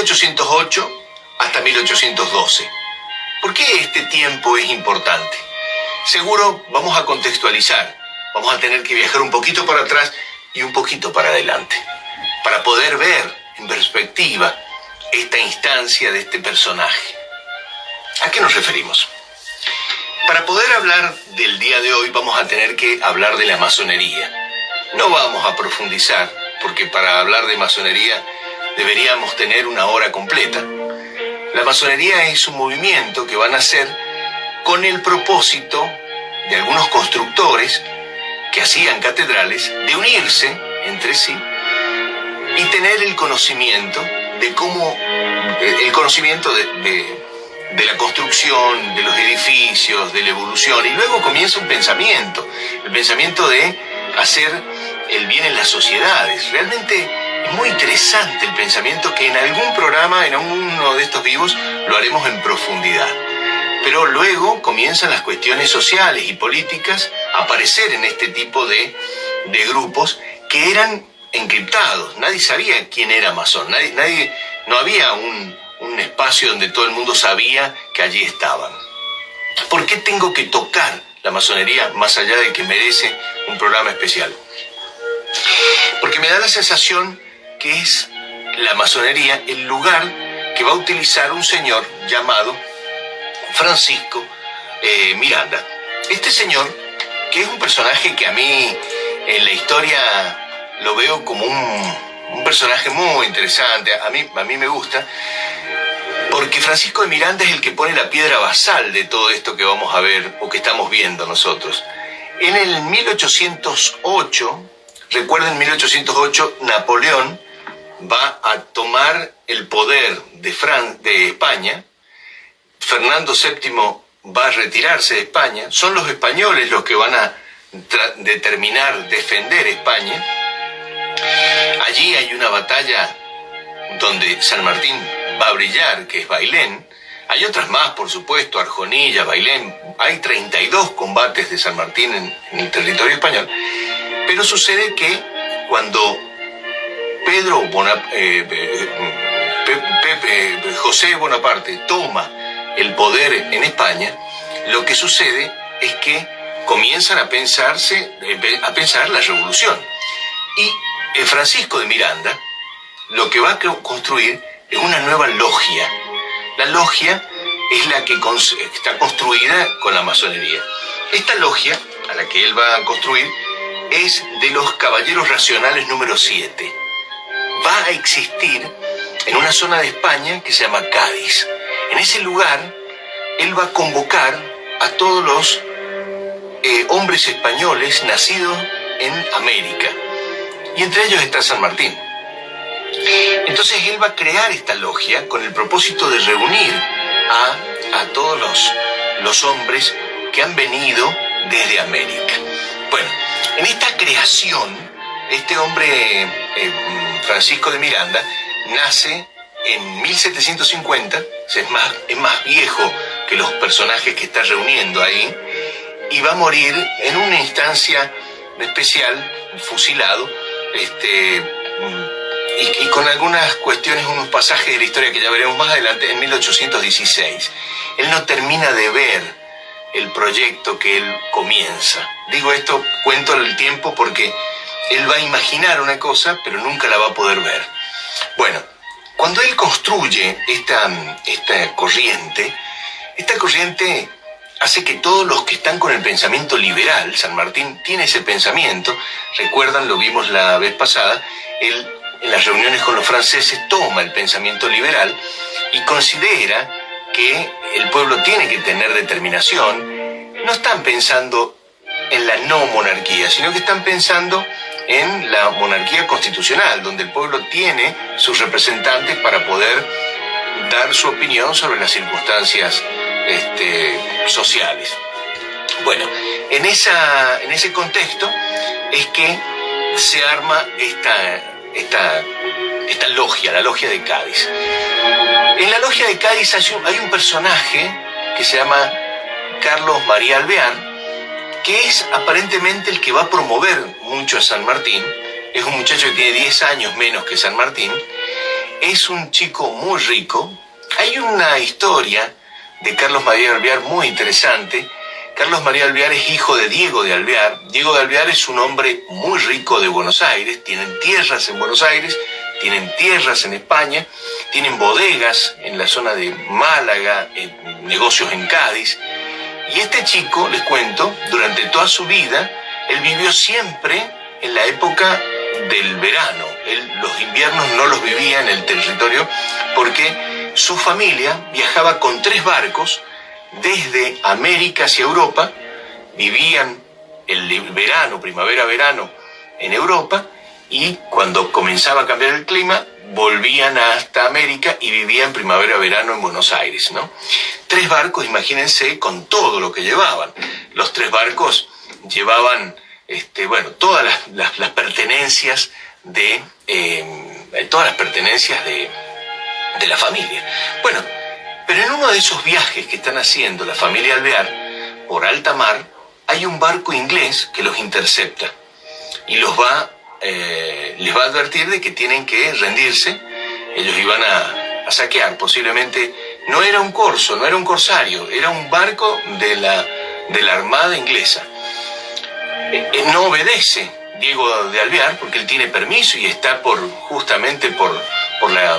Martín desde 1808 hasta 1812. ¿Por qué este tiempo es importante? Seguro vamos a contextualizar, vamos a tener que viajar un poquito para atrás y un poquito para adelante, para poder ver en perspectiva esta instancia de este personaje. ¿A qué nos referimos? Para poder hablar del día de hoy vamos a tener que hablar de la masonería. No vamos a profundizar, porque para hablar de masonería deberíamos tener una hora completa. La masonería es un movimiento que va a nacer con el propósito de algunos constructores que hacían catedrales de unirse entre sí y tener el conocimiento de cómo, el conocimiento de, la construcción, de los edificios, de la evolución, y luego comienza un pensamiento, el pensamiento de hacer el bien en las sociedades. Realmente muy interesante el pensamiento que en algún programa, en uno de estos vivos, lo haremos en profundidad. Pero luego comienzan las cuestiones sociales y políticas a aparecer en este tipo de, de grupos que eran encriptados. Nadie sabía quién era masón. Nadie, nadie, no había un, un espacio donde todo el mundo sabía que allí estaban. ¿Por qué tengo que tocar la masonería más allá de que merece un programa especial? Porque me da la sensación que es la masonería el lugar que va a utilizar un señor llamado Francisco eh, Miranda. Este señor, que es un personaje que a mí en la historia lo veo como un, personaje muy interesante, a mí, a mí me gusta, porque Francisco de Miranda es el que pone la piedra basal de todo esto que vamos a ver o que estamos viendo nosotros. En el 1808, recuerden 1808, Napoleón va a tomar el poder de, Fran de España, Fernando VII va a retirarse de España, son los españoles los que van a determinar defender España. Allí hay una batalla donde San Martín va a brillar, que es Bailén. Hay otras más, por supuesto, Arjonilla, Bailén. Hay 32 combates de San Martín en, en el territorio español. Pero sucede que cuando Pedro eh, eh, José Bonaparte toma el poder en España, lo que sucede es que comienzan a pensarse, a pensar la revolución. Y Francisco de Miranda lo que va a construir es una nueva logia. La logia es la que está construida con la masonería. Esta logia, a la que él va a construir, es de los caballeros racionales número 7 va a existir en una zona de España que se llama Cádiz. En ese lugar, él va a convocar a todos los eh, hombres españoles nacidos en América. Y entre ellos está San Martín. Entonces él va a crear esta logia con el propósito de reunir a, a todos los, los hombres que han venido desde América. Bueno, en esta creación este hombre, eh, Francisco de Miranda, nace en 1750, es más, es más viejo que los personajes que está reuniendo ahí, y va a morir en una instancia especial, fusilado, este, y, y, con algunas cuestiones, unos pasajes de la historia que ya veremos más adelante, en 1816. Él no termina de ver el proyecto que él comienza. Digo esto, cuento el tiempo porque él va a imaginar una cosa, pero nunca la va a poder ver. Bueno, cuando él construye esta, esta corriente, esta corriente hace que todos los que están con el pensamiento liberal, San Martín tiene ese pensamiento, recuerdan, lo vimos la vez pasada, él en las reuniones con los franceses toma el pensamiento liberal y considera que el pueblo tiene que tener determinación, no están pensando en la no monarquía, sino que están pensando en la monarquía constitucional, donde el pueblo tiene sus representantes para poder dar su opinión sobre las circunstancias este, sociales. Bueno, en, esa, en ese contexto es que se arma esta, esta, esta logia, la logia de Cádiz. En la logia de Cádiz hay un, hay un personaje que se llama Carlos María Alvear, que es aparentemente el que va a promover mucho a San Martín. Es un muchacho que tiene 10 años menos que San Martín es un chico muy rico. Hay una historia de Carlos María Alvear muy interesante. Carlos María Alvear es hijo de Diego de Alvear. Diego de Alvear es un hombre muy rico de Buenos Aires, tienen tierras en Buenos Aires, tienen tierras en España, tienen bodegas en la zona de Málaga, negocios en Cádiz. Y este chico, les cuento, durante toda su vida, él vivió siempre en la época del verano. los inviernos no los vivía en el territorio porque su familia viajaba con tres barcos desde América hacia Europa, vivían el verano, primavera-verano en Europa y cuando comenzaba a cambiar el clima volvían hasta América y vivían primavera-verano en Buenos Aires, ¿no? Tres barcos, imagínense, con todo lo que llevaban. Los tres barcos llevaban, este, bueno, todas las, pertenencias de, eh, todas las pertenencias de, de la familia. Bueno, pero en uno de esos viajes que están haciendo la familia Alvear por alta mar, hay un barco inglés que los intercepta y los va eh, les va a advertir de que tienen que rendirse. Ellos iban a, saquear, posiblemente. No era un corso, no era un corsario, era un barco de la, de la Armada inglesa. Eh, eh, no obedece Diego de Alvear porque él tiene permiso y está por, justamente por, por, la,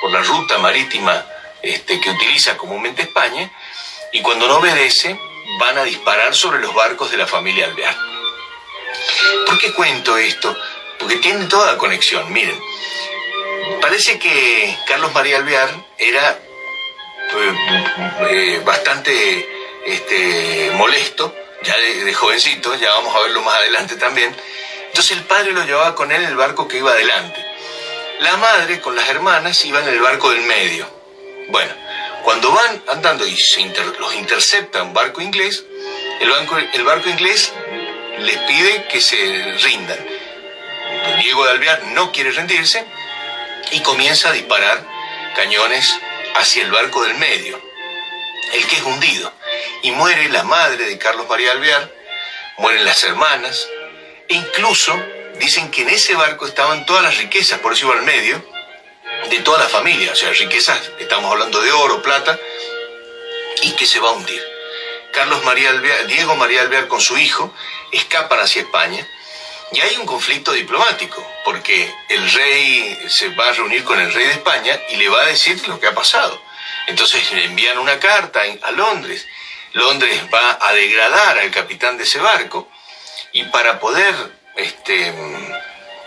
por la ruta marítima este, que utiliza comúnmente España. Y cuando no obedece, van a disparar sobre los barcos de la familia Alvear. ¿Por qué cuento esto? Porque tiene toda conexión. Miren, parece que Carlos María Alvear era eh, eh, bastante este, molesto, ya de, jovencito, ya vamos a verlo más adelante también. Entonces el padre lo llevaba con él en el barco que iba adelante. La madre con las hermanas iba en el barco del medio. Bueno, cuando van andando y se los intercepta un barco inglés, el, el barco inglés les pide que se rindan Diego de Alvear no quiere rendirse y comienza a disparar cañones hacia el barco del medio, el que es hundido. Y muere la madre de Carlos María Alvear, mueren las hermanas, e incluso dicen que en ese barco estaban todas las riquezas, por eso iba al medio, de toda la familia, o sea, riquezas, estamos hablando de oro, plata, y que se va a hundir. Carlos María Alvear, Diego María Alvear con su hijo escapan hacia España y hay un conflicto diplomático, porque el rey se va a reunir con el rey de España y le va a decir lo que ha pasado. Entonces le envían una carta a Londres. Londres va a degradar al capitán de ese barco y para poder este,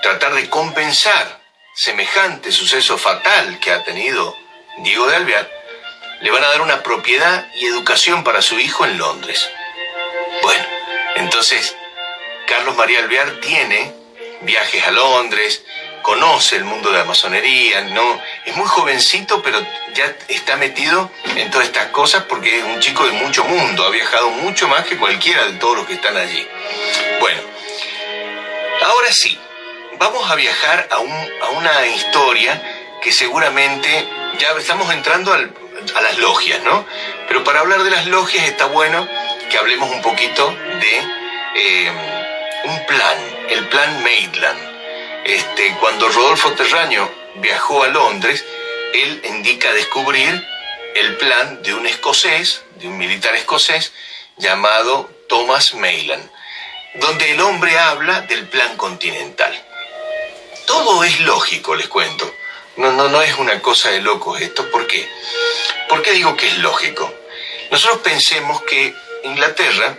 tratar de compensar semejante suceso fatal que ha tenido Diego de Alvear, le van a dar una propiedad y educación para su hijo en Londres. Bueno, entonces Carlos María Alvear tiene viajes a Londres, conoce el mundo de la masonería, no, es muy jovencito, pero ya está metido en todas estas cosas porque es un chico de mucho mundo, ha viajado mucho más que cualquiera de todos los que están allí. Bueno, ahora sí, vamos a viajar a, a una historia que seguramente ya estamos entrando a las logias, ¿no? Pero para hablar de las logias está bueno que hablemos un poquito de... Eh, un plan, el plan Maitland. Este, cuando Rodolfo Terraño viajó a Londres, él indica descubrir el plan de un escocés, de un militar escocés, llamado Thomas Maitland, donde el hombre habla del plan continental. Todo es lógico, les cuento. No, no, no es una cosa de locos esto. ¿Por qué? ¿Por qué digo que es lógico? Nosotros pensemos que Inglaterra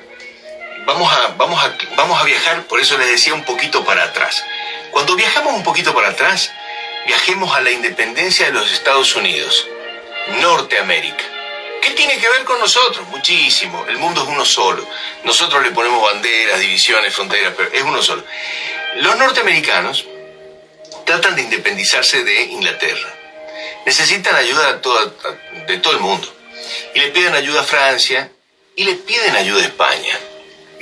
vamos a, vamos, a, vamos a viajar, por eso les decía, un poquito para atrás. Cuando viajamos un poquito para atrás, viajemos a la independencia de los Estados Unidos, Norteamérica. ¿Qué tiene que ver con nosotros? Muchísimo. El mundo es uno solo. Nosotros le ponemos banderas, divisiones, fronteras, pero es uno solo. Los norteamericanos tratan de independizarse de Inglaterra. Necesitan ayuda de todo el mundo. Y le piden ayuda a Francia y le piden ayuda a España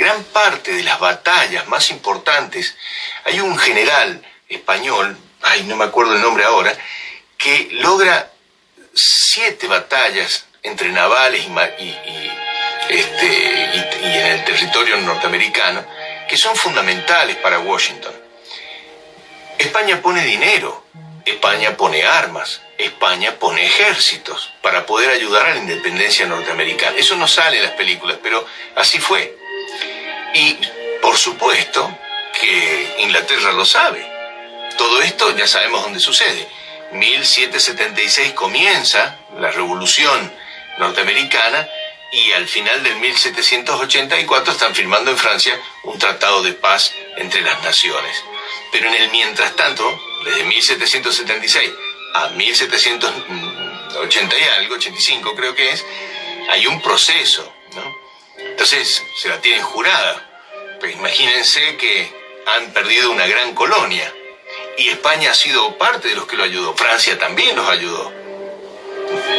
gran parte de las batallas más importantes, hay un general español, ay, no me acuerdo el nombre ahora, que logra siete batallas entre navales y, este, y en el territorio norteamericano, que son fundamentales para Washington. España pone dinero España pone armas, España pone ejércitos para poder ayudar a la independencia norteamericana. Eso no sale en las películas, pero así fue. Y por supuesto que Inglaterra lo sabe. Todo esto ya sabemos dónde sucede. 1776 comienza la revolución norteamericana y al final del 1784 están firmando en Francia un tratado de paz entre las naciones. Pero en el mientras tanto, desde 1776 a 1780 y algo, 85 creo que es, hay un proceso, ¿no? Entonces, se la tienen jurada. Pues imagínense que han perdido una gran colonia y España ha sido parte de los que lo ayudó. Francia también los ayudó.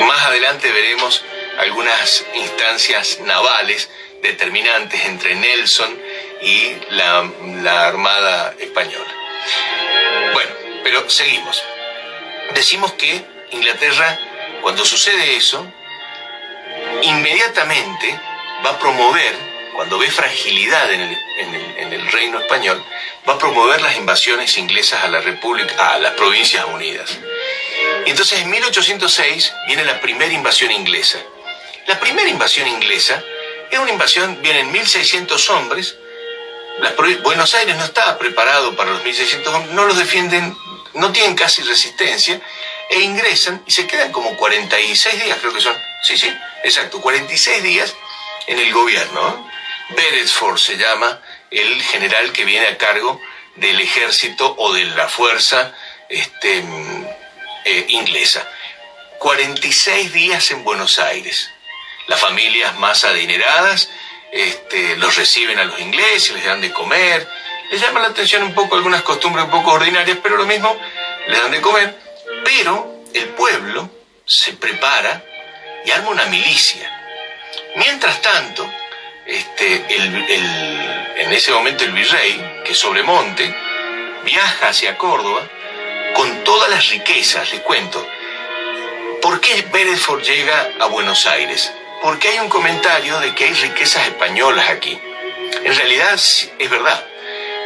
Más adelante veremos algunas instancias navales determinantes entre Nelson y la, la Armada Española. Bueno, pero seguimos. Decimos que Inglaterra, cuando sucede eso, inmediatamente va a promover, cuando ve fragilidad en el, reino español, va a promover las invasiones inglesas a la República, a las Provincias Unidas. Entonces en 1806 viene la primera invasión inglesa. La primera invasión inglesa es una invasión, vienen 1.600 hombres, Buenos Aires no estaba preparado para los 1.600 hombres, no los defienden, no tienen casi resistencia, e ingresan y se quedan como 46 días, creo que son, sí, sí, exacto, 46 días en el gobierno. Beresford se llama el general que viene a cargo del ejército o de la fuerza este, eh, inglesa. 46 días en Buenos Aires. Las familias más adineradas este, los reciben a los ingleses, les dan de comer, les llama la atención un poco algunas costumbres un poco ordinarias, pero lo mismo, les dan de comer, pero el pueblo se prepara y arma una milicia. Mientras tanto, este, en ese momento el virrey, que Sobremonte, viaja hacia Córdoba con todas las riquezas, les cuento. ¿Por qué Beresford llega a Buenos Aires? porque hay un comentario de que hay riquezas españolas aquí. En realidad es verdad,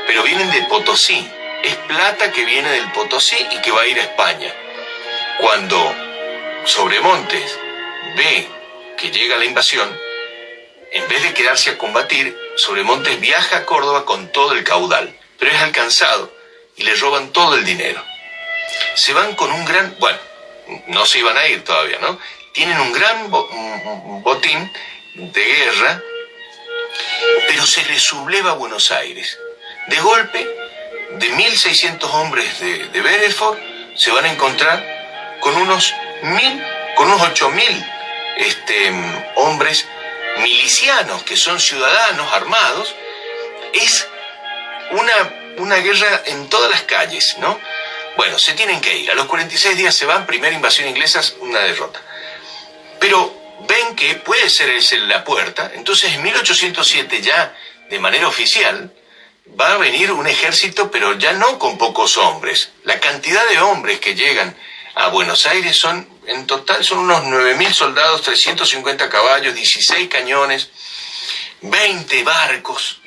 pero vienen de Potosí. Es plata que viene del Potosí y que va a ir a España. Cuando Sobremontes ve que llega la invasión, en vez de quedarse a combatir, Sobremontes viaja a Córdoba con todo el caudal, pero es alcanzado y le roban todo el dinero. Se van con un gran, bueno, no se iban a ir todavía, ¿no? tienen un gran botín de guerra, pero se les subleva a Buenos Aires. De golpe, de 1.600 hombres de, de se van a encontrar con unos mil, con unos 8.000 este, hombres milicianos, que son ciudadanos armados. Es una, una guerra en todas las calles, ¿no? Bueno, se tienen que ir. A los 46 días se van, primera invasión inglesa, una derrota. Pero ven que puede ser ese la puerta, entonces en 1807 ya de manera oficial va a venir un ejército, pero ya no con pocos hombres. La cantidad de hombres que llegan a Buenos Aires son, en total, son unos 9.000 soldados, 350 caballos, 16 cañones, 20 barcos,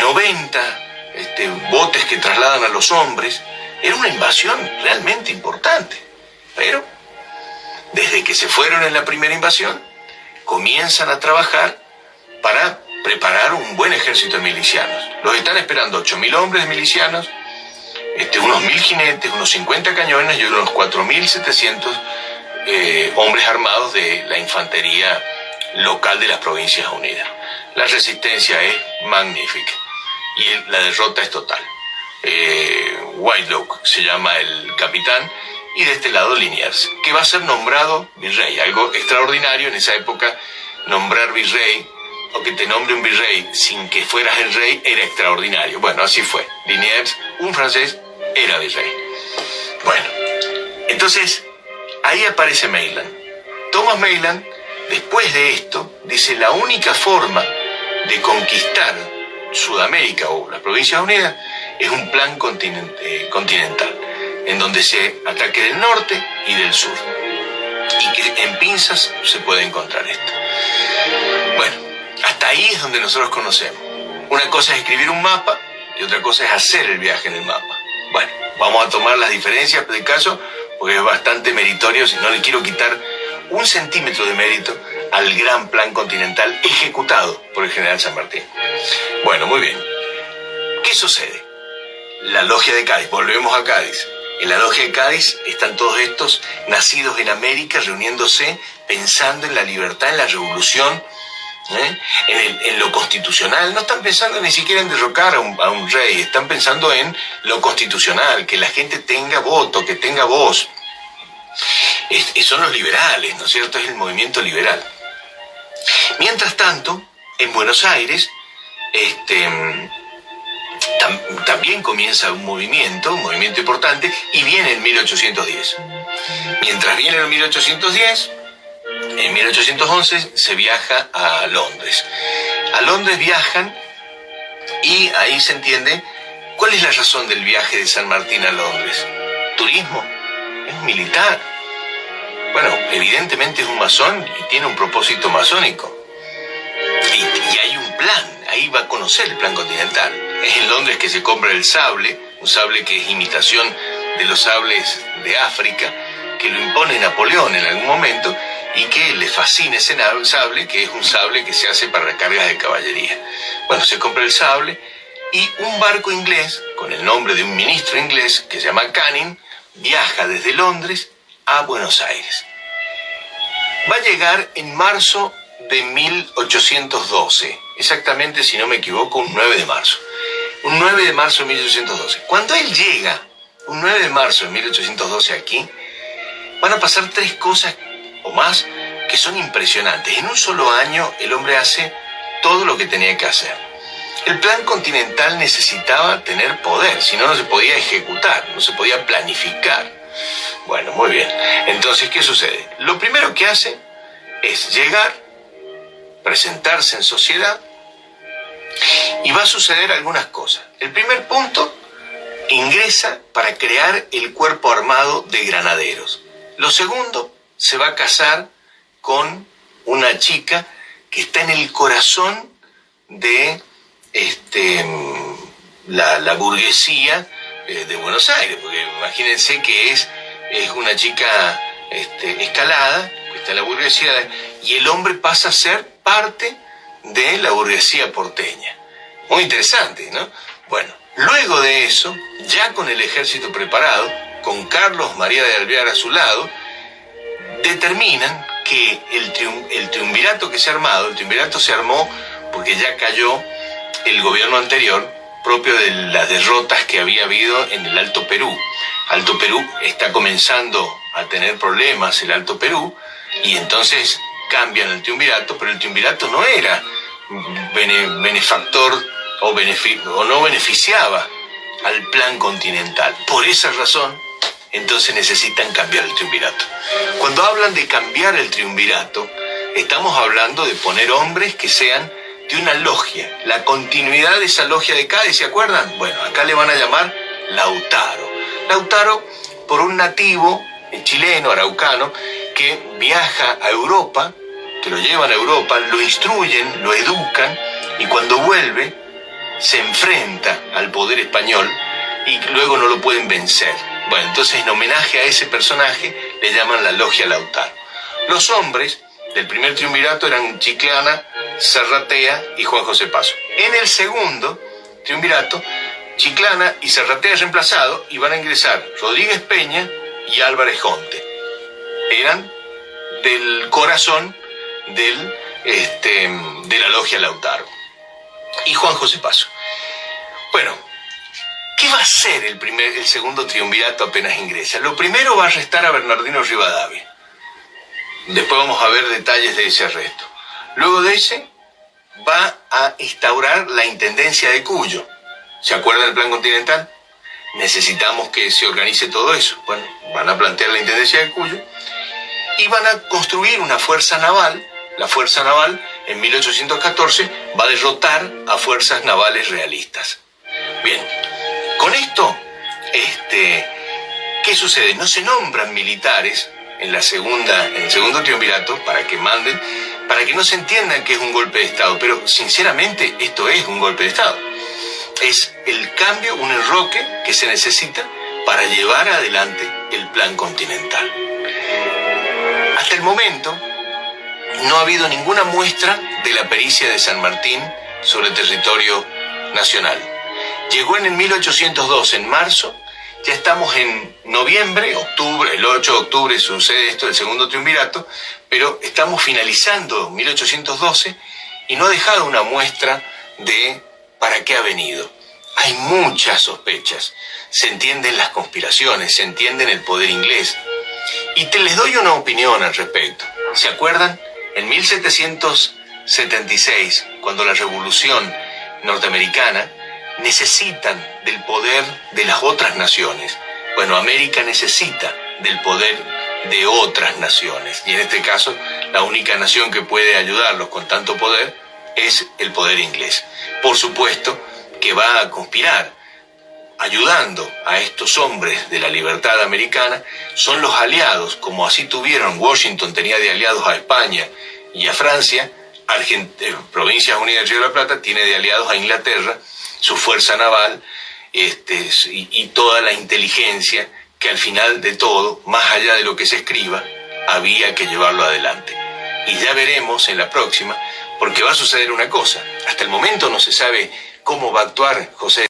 90 este, botes que trasladan a los hombres. Era una invasión realmente importante. Pero desde que se fueron en la primera invasión, comienzan a trabajar para preparar un buen ejército de milicianos. Los están esperando 8.000 hombres milicianos, este, unos 1.000 jinetes, unos 50 cañones y unos 4.700 eh, hombres armados de la infantería local de las Provincias Unidas. La resistencia es magnífica y la derrota es total. Eh, Whitelock se llama el capitán y de este lado Liniers, que va a ser nombrado virrey. Algo extraordinario en esa época, nombrar virrey o que te nombre un virrey sin que fueras el rey era extraordinario. Bueno, así fue. Liniers, un francés, era virrey. Bueno, entonces ahí aparece Mayland. Thomas Mayland, después de esto, dice la única forma de conquistar Sudamérica o las Provincias Unidas es un plan eh, continental en donde se ataque del norte y del sur. Y que en pinzas se puede encontrar esto. Ahí es donde nosotros conocemos. Una cosa es escribir un mapa y otra cosa es hacer el viaje en el mapa. Bueno, vamos a tomar las diferencias del caso porque es bastante meritorio, si no le quiero quitar un centímetro de mérito al gran plan continental ejecutado por el general San Martín. Bueno, muy bien. ¿Qué sucede? La logia de Cádiz, volvemos a Cádiz. En la logia de Cádiz están todos estos nacidos en América reuniéndose pensando en la libertad, en la revolución, ¿eh? en, lo constitucional. No están pensando ni siquiera en derrocar a un, rey, están pensando en lo constitucional, que la gente tenga voto, que tenga voz. son los liberales, ¿no es cierto? Es el movimiento liberal. Mientras tanto, en Buenos Aires, este, también comienza un movimiento, un movimiento importante, y viene en 1810. Mientras viene en 1810, en 1811 se viaja a Londres. A Londres viajan y ahí se entiende cuál es la razón del viaje de San Martín a Londres. Turismo, es militar. Bueno, evidentemente es un masón y tiene un propósito masónico. Y, y hay un plan, ahí va a conocer el plan continental. Es en Londres que se compra el sable, un sable que es imitación de los sables de África, que lo impone Napoleón en algún momento y que le fascina ese sable, que es un sable que se hace para recargas de caballería. Bueno, se compra el sable y un barco inglés, con el nombre de un ministro inglés que se llama Canning, viaja desde Londres a Buenos Aires. Va a llegar en marzo de 1812, exactamente si no me equivoco, un 9 de marzo un 9 de marzo de 1812. Cuando él llega, un 9 de marzo de 1812 aquí, van a pasar tres cosas o más que son impresionantes. En un solo año el hombre hace todo lo que tenía que hacer. El plan continental necesitaba tener poder, si no, no se podía ejecutar, no se podía planificar. Bueno, muy bien. Entonces, ¿qué sucede? Lo primero que hace es llegar, presentarse en sociedad, y va a suceder algunas cosas. El primer punto, ingresa para crear el cuerpo armado de granaderos. Lo segundo, se va a casar con una chica que está en el corazón de este, la, burguesía eh, de Buenos Aires, porque imagínense que es, es una chica este, escalada, que está en la burguesía, y el hombre pasa a ser parte de la burguesía porteña. Muy interesante, ¿no? Bueno, luego de eso, ya con el ejército preparado, con Carlos María de Alvear a su lado, determinan que el, el triunvirato que se ha armado, el triunvirato se armó porque ya cayó el gobierno anterior, propio de las derrotas que había habido en el Alto Perú. Alto Perú está comenzando a tener problemas, el Alto Perú, y entonces cambian el triunvirato, pero el triunvirato no era benefactor o, o no beneficiaba al plan continental. Por esa razón, entonces necesitan cambiar el triunvirato. Cuando hablan de cambiar el triunvirato, estamos hablando de poner hombres que sean de una logia, la continuidad de esa logia de Cádiz, ¿se acuerdan? Bueno, acá le van a llamar Lautaro. Lautaro por un nativo chileno, araucano, que viaja a Europa que lo llevan a Europa, lo instruyen, lo educan y cuando vuelve se enfrenta al poder español y luego no lo pueden vencer. Bueno, entonces en homenaje a ese personaje le llaman la logia Lautaro. Los hombres del primer triunvirato eran Chiclana, Serratea y Juan José Paso. En el segundo triunvirato, Chiclana y Serratea reemplazado y van a ingresar Rodríguez Peña y Álvarez Jonte. Eran del corazón del, este, de la logia Lautaro. Y Juan José Paso. Bueno, ¿qué va a hacer el, primer, el segundo triunvirato apenas ingresa? Lo primero va a arrestar a Bernardino Rivadavia. Después vamos a ver detalles de ese arresto. Luego de ese, va a instaurar la Intendencia de Cuyo. ¿Se acuerdan del Plan Continental? Necesitamos que se organice todo eso. Bueno, van a plantear la Intendencia de Cuyo y van a construir una fuerza naval la Fuerza Naval en 1814 va a derrotar a fuerzas navales realistas. Bien, con esto, este, ¿qué sucede? No se nombran militares en, la segunda, en el segundo triunvirato para que manden, para que no se entiendan que es un golpe de Estado, pero sinceramente esto es un golpe de Estado. Es el cambio, un enroque que se necesita para llevar adelante el plan continental. Hasta el momento, no ha habido ninguna muestra de la pericia de San Martín sobre territorio nacional. Llegó en el 1802, en marzo, ya estamos en noviembre, octubre, el 8 de octubre sucede esto del segundo triunvirato, pero estamos finalizando 1812 y no ha dejado una muestra de para qué ha venido. Hay muchas sospechas, se entienden las conspiraciones, se entienden el poder inglés. Y te les doy una opinión al respecto. ¿Se acuerdan? En 1776, cuando la revolución norteamericana necesitan del poder de las otras naciones. Bueno, América necesita del poder de otras naciones. Y en este caso, la única nación que puede ayudarlos con tanto poder es el poder inglés. Por supuesto que va a conspirar ayudando a estos hombres de la libertad americana, son los aliados, como así tuvieron, Washington tenía de aliados a España y a Francia, eh, Provincias Unidas de Río de la Plata tiene de aliados a Inglaterra, su fuerza naval este, y, toda la inteligencia que al final de todo, más allá de lo que se escriba, había que llevarlo adelante. Y ya veremos en la próxima, porque va a suceder una cosa. Hasta el momento no se sabe cómo va a actuar José.